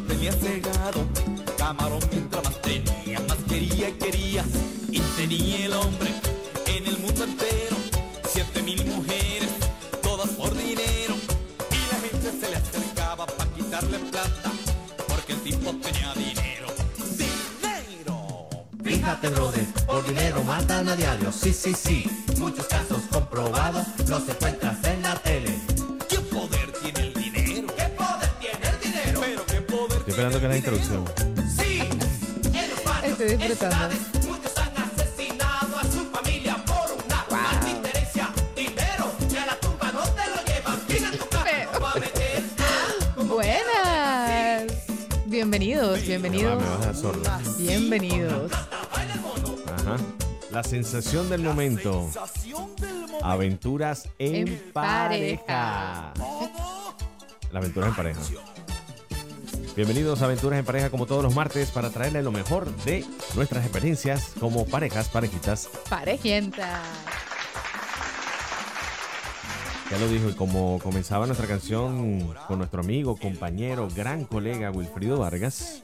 tenía cegado. Camarón mientras más tenía, más quería y quería. Y tenía el hombre en el mundo entero. Siete mil mujeres, todas por dinero. Y la gente se le acercaba para quitarle plata. Porque el tipo tenía dinero. ¡Dinero! Fíjate, brother, por dinero matan a diario. Sí, sí, sí. Muchos casos comprobados los encuentras en la tele. En tu casa no va a meter? Buenas. Bienvenidos, Ah, bienvenidos. me vas a dar sordo. Bienvenidos. Ajá. La sensación del momento. sensación del momento. Aventuras en, En pareja. pareja. La aventura en pareja. Bienvenidos a Aventuras en Pareja como todos los martes para traerle lo mejor de nuestras experiencias como parejas, parejitas. Parejienta. Ya lo dijo, y como comenzaba nuestra canción con nuestro amigo, compañero, gran colega Wilfrido Vargas,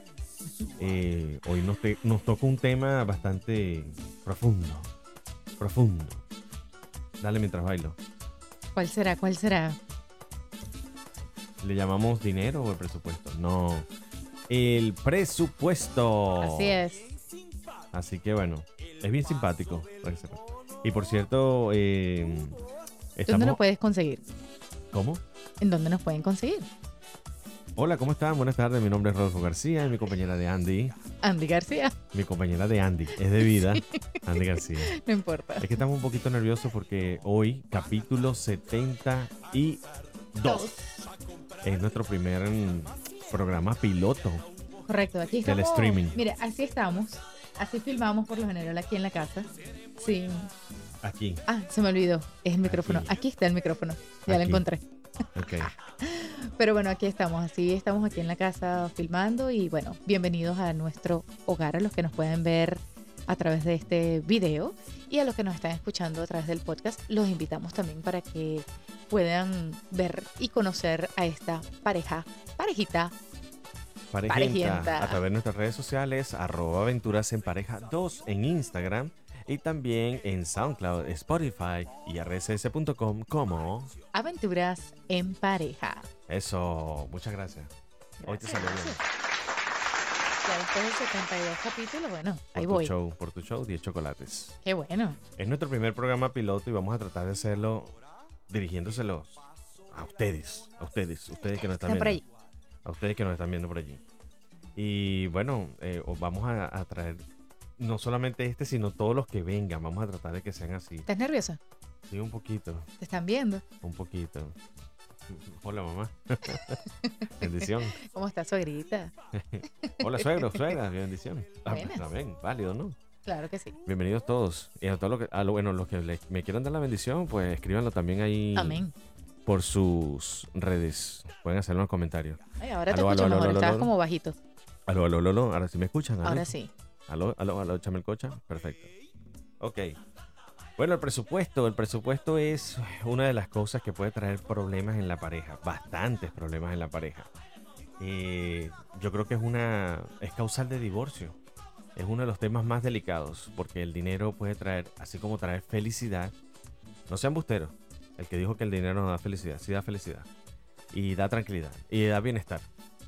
eh, hoy nos, te- nos toca un tema bastante profundo. Profundo. Dale mientras bailo. ¿Cuál será? ¿Cuál será? ¿Le llamamos dinero o el presupuesto? No. El presupuesto. Así es. Así que bueno, es bien simpático. Y por cierto, eh, ¿Dónde estamos... nos puedes conseguir? ¿Cómo? ¿En dónde nos pueden conseguir? Hola, ¿cómo están? Buenas tardes. Mi nombre es Rodolfo García y mi compañera de Andy. Andy García. Mi compañera de Andy. Es de vida. Andy García. No importa. Es que estamos un poquito nerviosos porque hoy, capítulo 72, es nuestro primer mm, programa piloto. Correcto, aquí Del estamos. streaming. Mire, así estamos. Así filmamos por lo general aquí en la casa. Sí. Aquí. Ah, se me olvidó. Es el micrófono. Aquí. Aquí está el micrófono. Ya lo encontré. Ok. Pero bueno, aquí estamos, así estamos aquí en la casa filmando y bueno, bienvenidos a nuestro hogar, a los que nos pueden ver a través de este video y a los que nos están escuchando a través del podcast, los invitamos también para que puedan ver y conocer a esta pareja, parejita. Parejienta, Parejienta. a través de nuestras redes sociales, arroba aventuras en pareja 2 en Instagram y también en SoundCloud, Spotify y rss.com como Aventuras en pareja. eso. Muchas gracias. Hoy te salió bien. Después de 72 capítulos, bueno, Por ahí tu voy. show, por tu show, 10 chocolates. Qué bueno. Es nuestro primer programa piloto y vamos a tratar de hacerlo dirigiéndoselos a ustedes, a ustedes, ustedes que nos están Están por viendo. A ustedes que nos están viendo por allí. Y bueno, eh, os vamos a, a traer no solamente este, sino todos los que vengan. Vamos a tratar de que sean así. ¿Estás nerviosa? Sí, un poquito, ¿Te están viendo? un poquito. Hola, mamá. bendición. ¿Cómo está suegrita? Hola, suegro, suegra, bendición. Ah. También, válido, ¿no? Claro que sí. Bienvenidos todos. Y a todos los que, a lo, bueno, los que le- me quieran dar la bendición, pues escríbanlo también ahí Amén. por sus redes. Pueden hacerlo en los comentarios. Ay, ahora te Aló, escucho aló, aló, mejor, aló, estabas como bajito. Aló, aló, aló. Ahora sí me escuchan. Ahora sí. Aló, aló, aló, Chamelcocha. Perfecto. Ok. Bueno, el presupuesto. El presupuesto es una de las cosas que puede traer problemas en la pareja. Bastantes problemas en la pareja. Eh, yo creo que es una. es causal de divorcio. Es uno de los temas más delicados. Porque el dinero puede traer, así como traer felicidad. No sean busteros. El que dijo que el dinero no da felicidad, sí da felicidad. Y da tranquilidad. Y da bienestar.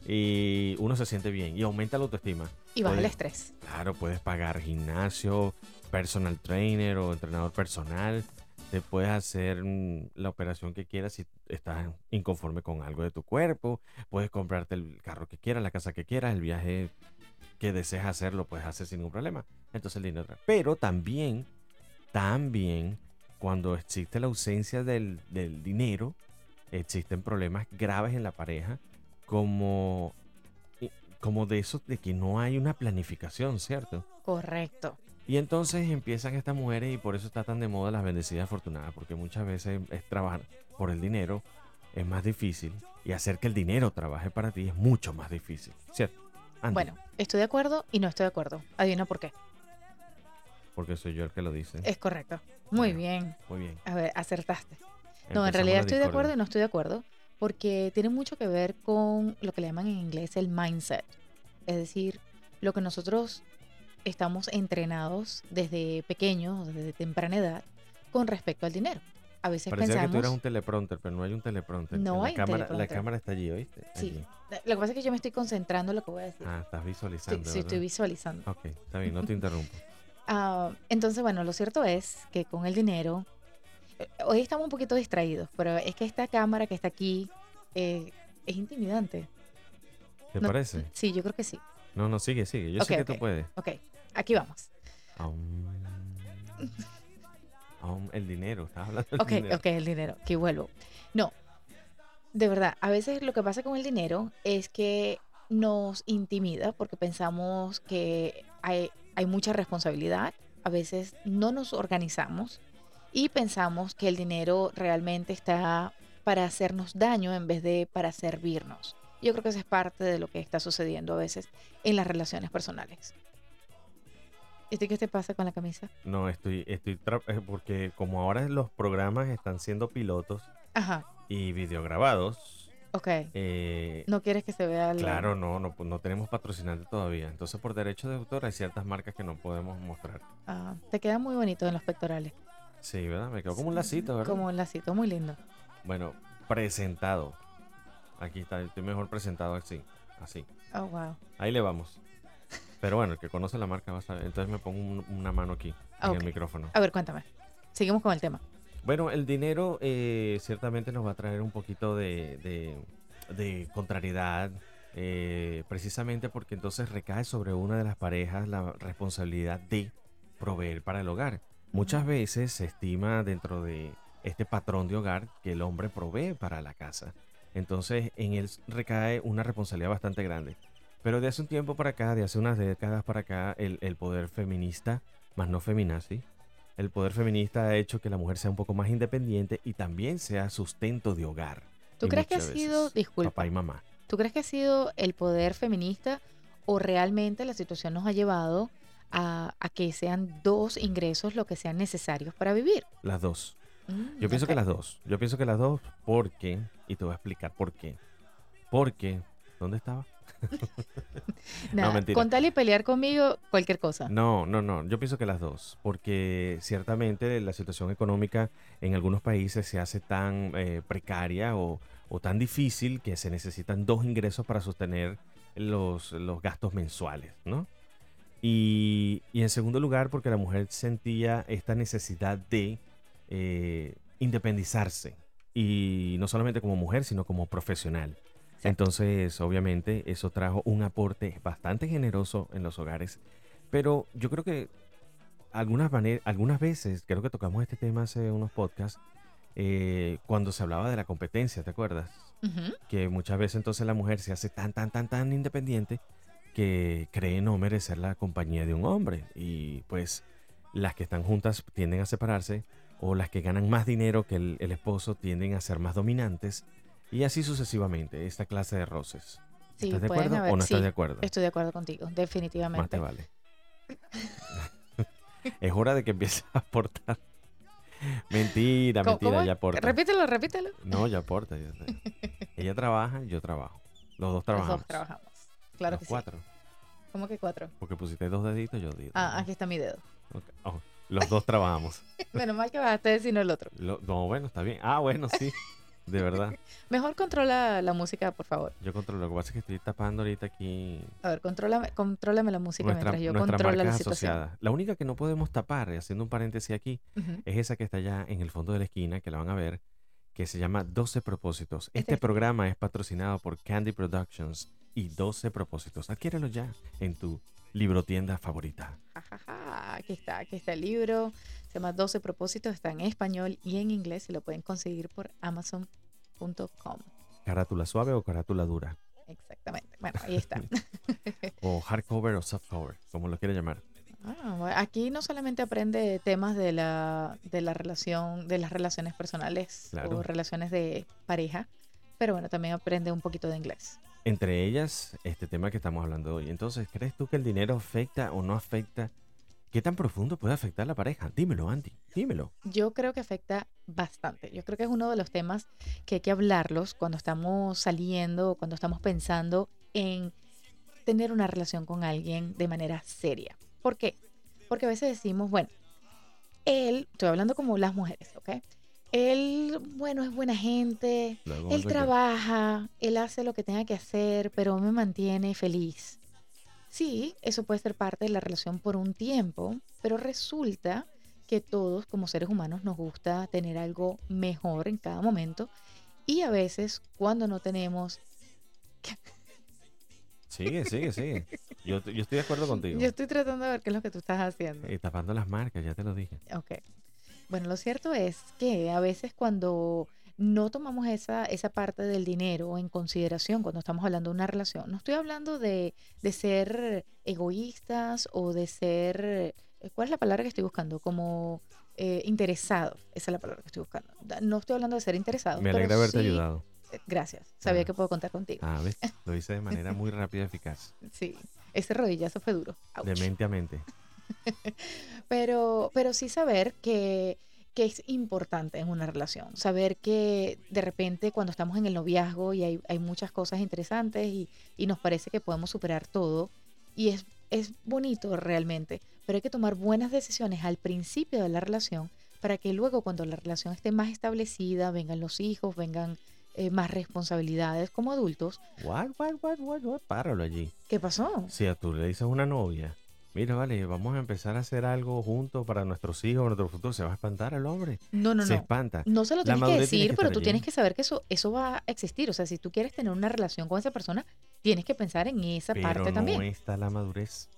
Y uno se siente bien. Y aumenta la autoestima. Y baja el estrés. Claro, puedes pagar gimnasio, personal trainer o entrenador personal. Te puedes hacer mm, la operación que quieras si estás inconforme con algo de tu cuerpo. Puedes comprarte el carro que quieras, la casa que quieras, el viaje que deseas hacer, lo puedes hacer sin ningún problema. Entonces el dinero. trae. Pero también, también, cuando existe la ausencia del, del dinero, existen problemas graves en la pareja, como, como de eso, de que no hay una planificación, ¿cierto? Correcto. Y entonces empiezan estas mujeres y por eso está tan de moda las bendecidas afortunadas, porque muchas veces es trabajar por el dinero es más difícil y hacer que el dinero trabaje para ti es mucho más difícil, ¿cierto? Andy. Bueno, Estoy de acuerdo y no estoy de acuerdo. Adivina por qué. Porque soy yo el que lo dice. Es correcto. Muy bien. Muy bien. A ver, acertaste. No, en realidad estoy de acuerdo y no estoy de acuerdo porque tiene mucho que ver con lo que le llaman en inglés el mindset. Es decir, lo que nosotros estamos entrenados desde pequeños, desde temprana edad, con respecto al dinero. A veces Parecía que tú pensamos... eras un teleprompter, pero no hay un teleprompter. No la hay cámara, La teleprompter. cámara está allí, ¿oíste? Sí. Allí. Lo que pasa es que yo me estoy concentrando en lo que voy a decir. Ah, estás Estoy- visualizando. sí, estoy ¿verdad? visualizando. Ok, está bien, no te interrumpo. Ah, entonces, bueno, lo cierto es que con el dinero, hoy estamos un poquito distraídos, pero es que esta cámara que está aquí eh, es intimidante. ¿Te No, parece? Sí, yo creo que sí. No, no, sigue, sigue. Yo sé que tú puedes. Ok, aquí vamos. Aún el dinero, estás hablando del Ok, dinero. ok, el dinero, aquí vuelvo. No, de verdad, a veces lo que pasa con el dinero es que nos intimida porque pensamos que hay, hay mucha responsabilidad, a veces no nos organizamos y pensamos que el dinero realmente está para hacernos daño en vez de para servirnos. Yo creo que eso es parte de lo que está sucediendo a veces en las relaciones personales. ¿Y qué te pasa con la camisa? No, estoy, estoy eh, porque como ahora los programas están siendo pilotos Ajá, y videograbados, ok. eh, No quieres que se vea la... claro, no, no, no tenemos patrocinante todavía. Entonces, por derecho de autor, hay ciertas marcas que no podemos mostrar. Ah, te queda muy bonito en los pectorales. Sí, ¿verdad? Me quedó como un lacito, ¿verdad? Como un lacito, muy lindo. Bueno, presentado. Aquí está, estoy mejor presentado así. Así. Oh, wow. Ahí le vamos. Pero bueno, el que conoce la marca va a saber. Entonces me pongo un- una mano aquí, en el micrófono. A ver, cuéntame. Seguimos con el tema. Bueno, el dinero eh, ciertamente nos va a traer un poquito de, de- de contrariedad, eh, precisamente porque entonces recae sobre una de las parejas la responsabilidad de proveer para el hogar. Muchas veces se estima dentro de este patrón de hogar que el hombre provee para la casa. Entonces en él recae una responsabilidad bastante grande. Pero de hace un tiempo para acá, de hace unas décadas para acá, el, el poder feminista, más no feminazi, el poder feminista ha hecho que la mujer sea un poco más independiente y también sea sustento de hogar. ¿Tú Y crees que ha sido, disculpa, Papá y mamá. ¿tú crees que ha sido el poder feminista o realmente la situación nos ha llevado a, a que sean dos ingresos lo que sean necesarios para vivir? Las dos. Mm, Yo pienso que las dos. Yo pienso que las dos porque, y te voy a explicar por qué. Porque, ¿dónde estaba? Nada, mentira. con tal y pelear conmigo, cualquier cosa. No, no, no. Yo pienso que las dos. Porque ciertamente la situación económica en algunos países se hace tan eh, precaria o, o tan difícil que se necesitan dos ingresos para sostener los, los gastos mensuales, ¿no? Y, y en segundo lugar, porque la mujer sentía esta necesidad de eh, independizarse. Y no solamente como mujer, sino como profesional. Entonces, obviamente, eso trajo un aporte bastante generoso en los hogares. Pero yo creo que algunas, veces, creo que tocamos este tema hace unos podcasts, eh, cuando se hablaba de la competencia, ¿te acuerdas? Que muchas veces entonces la mujer se hace tan, tan, tan, tan independiente que cree no merecer la compañía de un hombre. Y pues las que están juntas tienden a separarse o las que ganan más dinero que el, el esposo tienden a ser más dominantes y así sucesivamente, esta clase de roces. Sí, ¿Estás de acuerdo haber- o no estás de acuerdo? Estoy de acuerdo contigo, Más te definitivamente. vale. es hora de que empieces a aportar. Mentira, ¿Cómo- mentira, ya aporta. Repítelo, repítelo. No, ya aporta. ya. Ella trabaja, yo trabajo. Los dos Los trabajamos. dos trabajamos. Claro Los que sí. cuatro. ¿Cómo que cuatro? Porque pusiste dos deditos, yo di. Ah, aquí está mi dedo. Oh, los dos trabajamos. Menos mal que bajaste de decir el otro. Lo- no, bueno, está bien. Ah, bueno, sí. De verdad. Mejor controla la música, por favor. Yo controlo. Lo que pasa es que estoy tapando ahorita aquí A ver, contrólame, contrólame la música nuestra, mientras yo controlo la situación. asociada. La única que no podemos tapar, haciendo un paréntesis aquí, es esa que está allá en el fondo de la esquina, que la van a ver, que se llama 12 propósitos. Este Este es- programa es patrocinado por Candy Productions y 12 propósitos. Adquiérelo ya en tu librotienda favorita. Ja, ja, ja, Aquí está, aquí está el libro. Se llama 12 propósitos. Está en español y en inglés y lo pueden conseguir por amazon.com. Carátula suave o carátula dura. Exactamente. Bueno, ahí está. O hardcover o softcover, como lo quiera llamar. Ah, aquí no solamente aprende temas de la, de la relación, de las relaciones personales Claro. o relaciones de pareja, pero bueno, también aprende un poquito de inglés. Entre ellas, este tema que estamos hablando hoy. Entonces, ¿crees tú que el dinero afecta o no afecta? ¿Qué tan profundo puede afectar la pareja? Dímelo, Andy, dímelo. Yo creo que afecta bastante. Yo creo que es uno de los temas que hay que hablarlos cuando estamos saliendo, cuando estamos pensando en tener una relación con alguien de manera seria. ¿Por qué? Porque a veces decimos, bueno, él, estoy hablando como las mujeres, ¿ok? Él, bueno, es buena gente, Luego él vuelve que- trabaja, él hace lo que tenga que hacer, pero me mantiene feliz. Sí, eso puede ser parte de la relación por un tiempo, pero resulta que todos como seres humanos nos gusta tener algo mejor en cada momento y a veces cuando no tenemos, Sigue, sigue, sigue. Yo, yo estoy de acuerdo contigo. yo estoy tratando de ver qué es lo que tú estás haciendo. Y tapando las marcas, ya te lo dije. Ok. Bueno, lo cierto es que a veces cuando no tomamos esa, esa parte del dinero en consideración cuando estamos hablando de una relación, no estoy hablando de, de ser egoístas o de ser, eh, ¿cuál es la palabra que estoy buscando? Como eh, interesados, esa es la palabra que estoy buscando. No estoy hablando de ser interesados. Me pero alegra haberte sí- ayudado. eh, Gracias, sabía Ah. que puedo contar contigo. Ah, ¿ves? Lo hice de manera muy rápida y eficaz. Sí, ese rodillazo fue duro. De mente a mente. Pero, pero sí saber que, que es importante en una relación. Saber que de repente cuando estamos en el noviazgo y hay, hay muchas cosas interesantes y, y nos parece que podemos superar todo y es, es bonito realmente, pero hay que tomar buenas decisiones al principio de la relación para que luego cuando la relación esté más establecida, vengan los hijos, vengan eh, más responsabilidades como adultos. What, what, what, what, what? Páralo allí. ¿Qué pasó? Si a tú le dices una novia, mira, vale, vamos a empezar a hacer algo juntos para nuestros hijos, nuestro futuro, se va a espantar el hombre. No, no, se no. espanta. No se lo tienes que decir, que pero tú allí. tienes que saber que eso, eso va a existir. O sea, si tú quieres tener una relación con esa persona, tienes que pensar en esa Pero parte no también. está la madurez.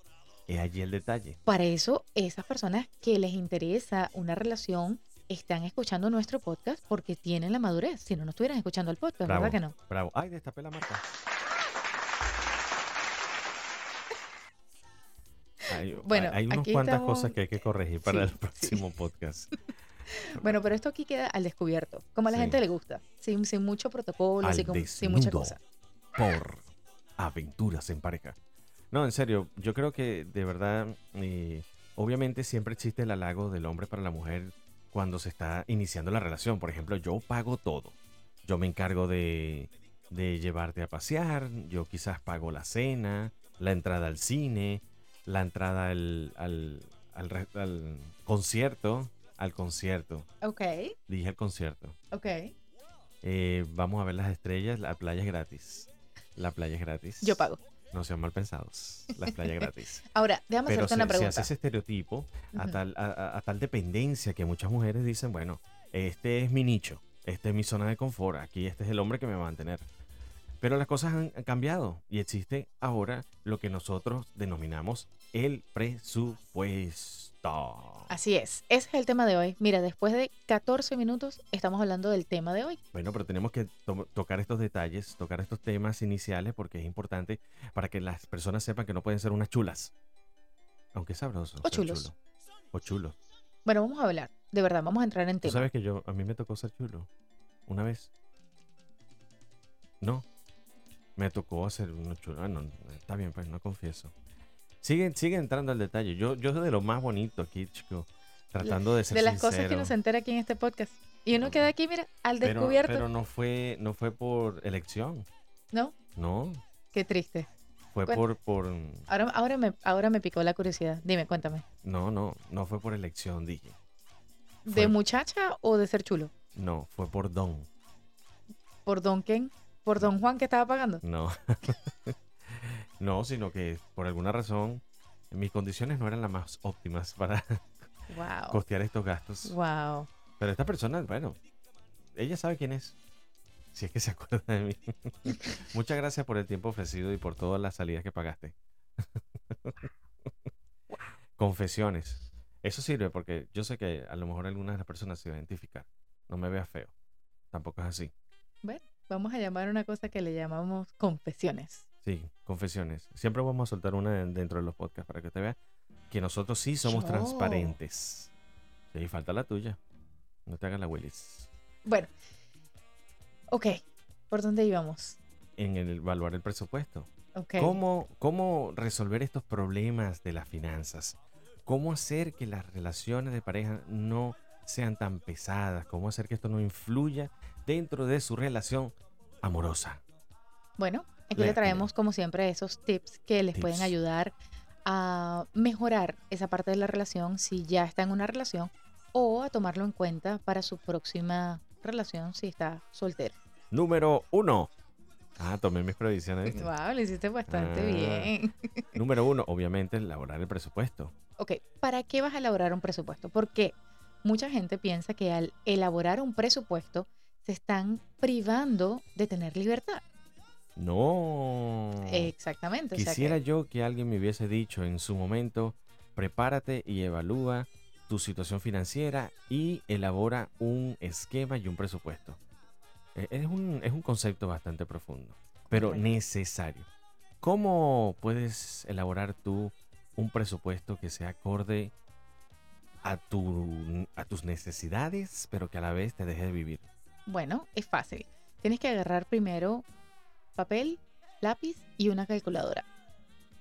Es allí el detalle. Para eso, esas personas que les interesa una relación están escuchando nuestro podcast porque tienen la madurez. Si no, no estuvieran escuchando el podcast, Bravo. ¿verdad que no? Bravo. Ay, destapé la marca. Hay, Bueno, hay unas cuantas estamos- cosas que hay que corregir para Sí, el sí. próximo podcast. Bueno, pero esto aquí queda al descubierto, como a la Sí. gente le gusta, sin, sin mucho protocolo, como- sin mucha cosa. por aventuras en pareja. No, en serio, yo creo que de verdad, eh, obviamente siempre existe el halago del hombre para la mujer cuando se está iniciando la relación. Por ejemplo, yo pago todo. Yo me encargo de, de llevarte a pasear, yo quizás pago la cena, la entrada al cine, la entrada al, al, al al concierto, al concierto. Ok, Dije al concierto. ok. Eh, vamos a ver las estrellas, la playa es gratis. La playa es gratis. Yo pago. No sean mal pensados. La playa es gratis. Ahora, déjame Pero hacerte se, una se pregunta. hace ese estereotipo a, tal, a, a- a tal dependencia que muchas mujeres dicen, bueno, este es mi nicho, esta es mi zona de confort, aquí este es el hombre que me va a mantener. Pero las cosas han, han cambiado y existe ahora lo que nosotros denominamos el presupuesto. Así es, ese es el tema de hoy. Mira, después de 14 minutos estamos hablando del tema de hoy. Bueno, pero tenemos que to- tocar estos detalles, tocar estos temas iniciales porque es importante para que las personas sepan que no pueden ser unas chulas. Aunque sabroso. O chulos. chulo. O chulos. Bueno, vamos a hablar, de verdad, vamos a entrar en Tú tema. sabes que yo, a mí me tocó ser chulo. Una vez. No. Me tocó hacer uno chulo. Ah, no, está bien, pues no confieso. Sigue, sigue entrando al detalle. Yo, yo soy de lo más bonito aquí, chico. Tratando de ser de las cosas que se entera aquí en este podcast. Y uno queda aquí, mira, al pero, descubierto. pero no fue, no fue por elección. ¿No? No. Qué triste. Fue Bueno. por, por. Ahora, ahora, me, ahora me picó la curiosidad. Dime, cuéntame. No, no. No fue por elección, dije. ¿De Fue- muchacha o de ser chulo? No, fue por don. ¿Por Don Ken? ¿Por Don Juan que estaba pagando? No. no, sino que por alguna razón mis condiciones no eran las más óptimas para Wow. costear estos gastos. Wow. Pero esta persona, bueno, ella sabe quién es. Si es que se acuerda de mí. Muchas gracias por el tiempo ofrecido y por todas las salidas que pagaste. Confesiones. Eso sirve porque yo sé que a lo mejor algunas de las personas se identificar. No me veas feo. Tampoco es así. Vamos a llamar una cosa que le llamamos confesiones. Sí, confesiones. Siempre vamos a soltar una en- dentro de los podcasts para que te veas que nosotros sí somos Yo. transparentes. Sí, falta la tuya. No te hagas la Willis. Bueno. Ok. ¿Por dónde íbamos? en el evaluar el presupuesto. Ok. ¿Cómo, ¿Cómo resolver estos problemas de las finanzas? ¿Cómo hacer que las relaciones de pareja no sean tan pesadas? ¿Cómo hacer que esto no influya dentro de su relación amorosa? Bueno, aquí Le- traemos como siempre esos tips que les pueden ayudar a mejorar esa parte de la relación si ya está en una relación o a tomarlo en cuenta para su próxima relación si está soltero. Número uno. Ah, tomé mis previsiones. Wow, lo hiciste bastante Ah. bien. Número uno, obviamente, elaborar el presupuesto. Ok, ¿para qué vas a elaborar un presupuesto? Porque mucha gente piensa que al elaborar un presupuesto se están privando de tener libertad. No. Exactamente. o sea que- Quisiera yo que alguien me hubiese dicho en su momento, prepárate y evalúa tu situación financiera y elabora un esquema y un presupuesto. Eh, Es un, es un concepto bastante profundo, pero Correcto. necesario. ¿Cómo puedes elaborar tú un presupuesto que sea acorde a, tu, a tus necesidades, pero que a la vez te deje de vivir? Bueno, es fácil. Tienes que agarrar primero papel, lápiz y una calculadora.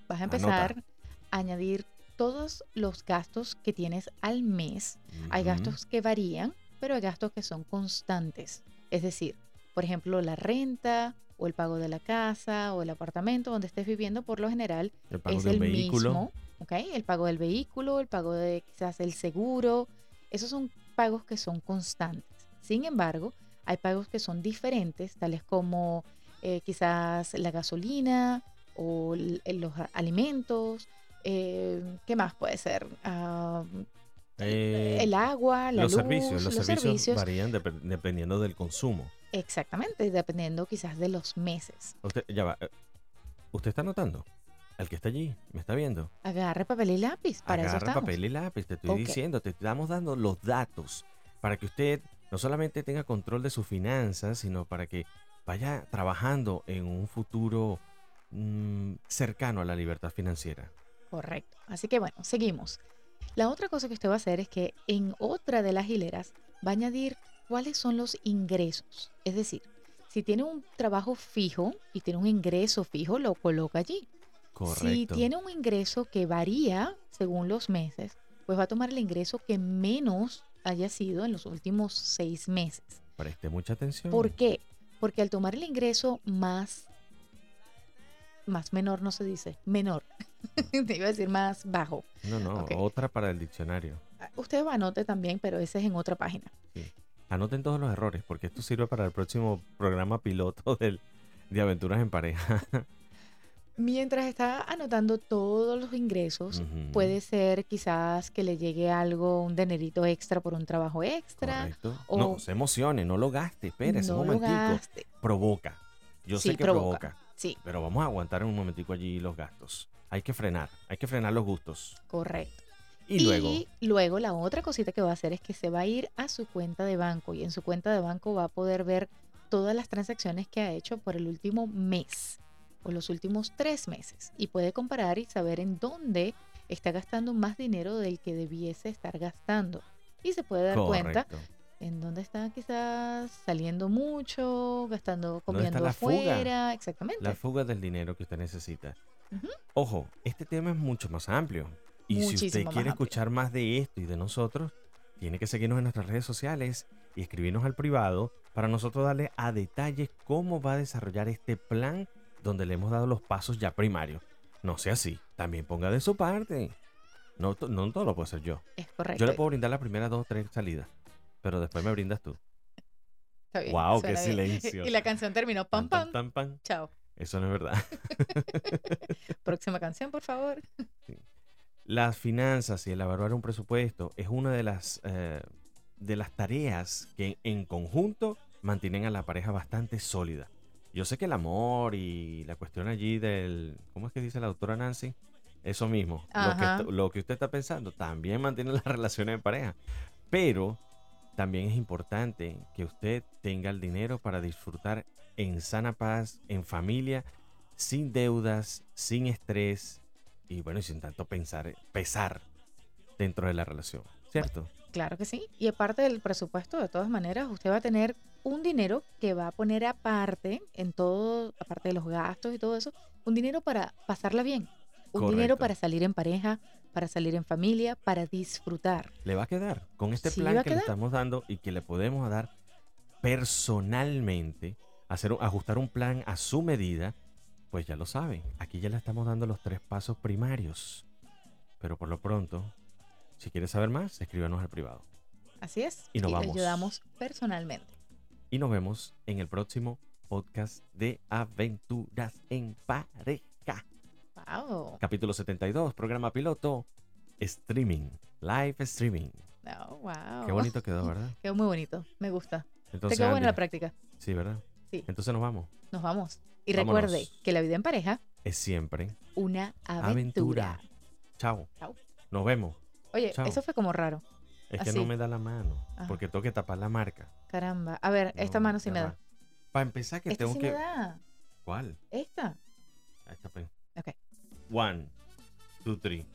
Vas a empezar a añadir todos los gastos que tienes al mes. Hay gastos que varían, pero hay gastos que son constantes. Es decir, por ejemplo, la renta o el pago de la casa o el apartamento donde estés viviendo, por lo general, el pago es el vehículo. mismo. ¿ok? El pago del vehículo, el pago de quizás el seguro. Esos son pagos que son constantes. Sin embargo, hay pagos que son diferentes, tales como eh, quizás la gasolina o l- los alimentos. eh, ¿Qué más puede ser? Ah, Eh, el agua, la los luz, servicios, los, servicios, servicios. varían dep- dependiendo del consumo. Exactamente, dependiendo quizás de los meses. Usted, ya va. eh, ¿Usted está notando? El que está allí, ¿me está viendo? Agarre papel y lápiz, para eso estamos. papel y lápiz, te estoy diciendo, te estamos dando los datos para que usted no solamente tenga control de sus finanzas, sino para que vaya trabajando en un futuro mm, cercano a la libertad financiera. Correcto. Así que bueno, seguimos. La otra cosa que usted va a hacer es que en otra de las hileras va a añadir cuáles son los ingresos. Es decir, si tiene un trabajo fijo y tiene un ingreso fijo, lo coloca allí. Correcto. Si tiene un ingreso que varía según los meses, pues va a tomar el ingreso que menos haya sido en los últimos seis meses. Preste mucha atención. ¿Por qué? Porque al tomar el ingreso más, más menor no se dice, menor, te iba a decir más bajo. No, no, Ok. otra para el diccionario. Ah, Usted va anote también, pero ese es en otra página. Anoten todos los errores, porque esto sirve para el próximo programa piloto del, de aventuras en pareja. Mientras está anotando todos los ingresos, puede ser quizás que le llegue algo, un dinerito extra por un trabajo extra. Correcto. o- No se emocione, no lo gaste, espérese no un lo momentico. gaste. Provoca. Yo sé que provoca. provoca. Sí, pero vamos a aguantar un momentico allí los gastos. Hay que frenar, hay que frenar los gustos. correcto. Y, luego, luego la otra cosita que va a hacer es que se va a ir a su cuenta de banco y en su cuenta de banco va a poder ver todas las transacciones que ha hecho por el último mes o los últimos tres meses y puede comparar y saber en dónde está gastando más dinero del que debiese estar gastando. Y se puede dar cuenta correcto. en dónde está quizás saliendo mucho, gastando, ¿Dónde está comiendo la fuga? afuera, exactamente. La fuga del dinero que usted necesita. Ujú. Ojo, este tema es mucho más amplio. Y si usted Muchísimo quiere amplio. escuchar más de esto y de nosotros, tiene que seguirnos en nuestras redes sociales y escribirnos al privado para nosotros darle a detalles cómo va a desarrollar este plan donde le hemos dado los pasos ya primarios. No sea así, también ponga de su parte. No, no todo lo puedo hacer yo. Es correcto. Yo le puedo brindar las primeras dos o tres salidas, pero después me brindas tú. Está bien, Guau, qué bien. silencio. Y la canción terminó pam pam. tan, pan. Chao. Eso no es verdad. Próxima canción, por favor. Las finanzas y elaborar un presupuesto es una de las, eh, de las tareas que en conjunto mantienen a la pareja bastante sólida. Yo sé que el amor y la cuestión allí del, ¿cómo es que dice la doctora Nancy? Eso mismo, lo que, lo usted está pensando también mantiene las relaciones de pareja. Pero también es importante que usted tenga el dinero para disfrutar en sana paz, en familia, sin deudas, sin estrés y bueno, y sin tanto pensar, pesar dentro de la relación, ¿cierto? Claro que sí. Y aparte del presupuesto, de todas maneras, usted va a tener un dinero que va a poner aparte, en todo, aparte de los gastos y todo eso, un dinero para pasarla bien. Un dinero para salir en pareja, para salir en familia, para disfrutar. Le va a quedar con este Sí, plan que le estamos dando y que le podemos dar personalmente, hacer, ajustar un plan a su medida, pues ya lo saben. Aquí ya le estamos dando los tres pasos primarios. Pero por lo pronto, si quieres saber más, escríbanos al privado. Así es. Y nos le vamos. ayudamos personalmente. Y nos vemos en el próximo podcast de Aventuras en Pareja. Wow. Capítulo 72, programa piloto, streaming, live streaming. Oh, wow. Qué bonito quedó, ¿verdad? Quedó muy bonito. Me gusta. Entonces, Te quedó buena la práctica. Sí, ¿verdad? Sí. Entonces nos vamos. Nos vamos. Y Vámonos. recuerde que la vida en pareja, Es siempre una aventura. aventura. Chao. Chao. Nos vemos. Oye, Chao. eso fue como raro. Es que Así. no me da la mano. Ajá. Porque tengo que tapar la marca. Caramba. A ver, esta mano sí me da. Para empezar, que Esta tengo sí que. me da. ¿Cuál? Esta. Ahí está, pues. Ok. One, two, three.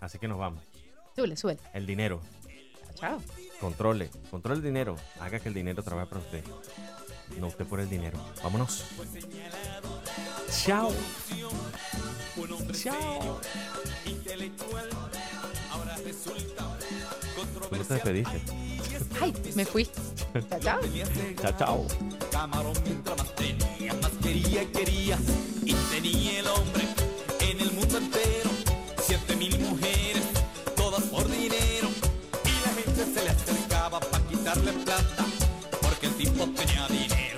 Así que nos vamos. Súbele, súbele. El dinero. Chao. Controle. Controle el dinero. Haga que el dinero trabaje para usted. No usted por el dinero. Vámonos. Chao. Un hombre Chao. intelectual, ahora resulta ¿Cómo te despediste? Ay, me fui. Chao, chao. Chao, chao. Camarón mientras más tenía, más quería y quería. Y tenía el hombre en el mundo entero. Siete mil mujeres, todas por dinero. Y la gente se le acercaba para quitarle plata. Porque el tipo tenía dinero.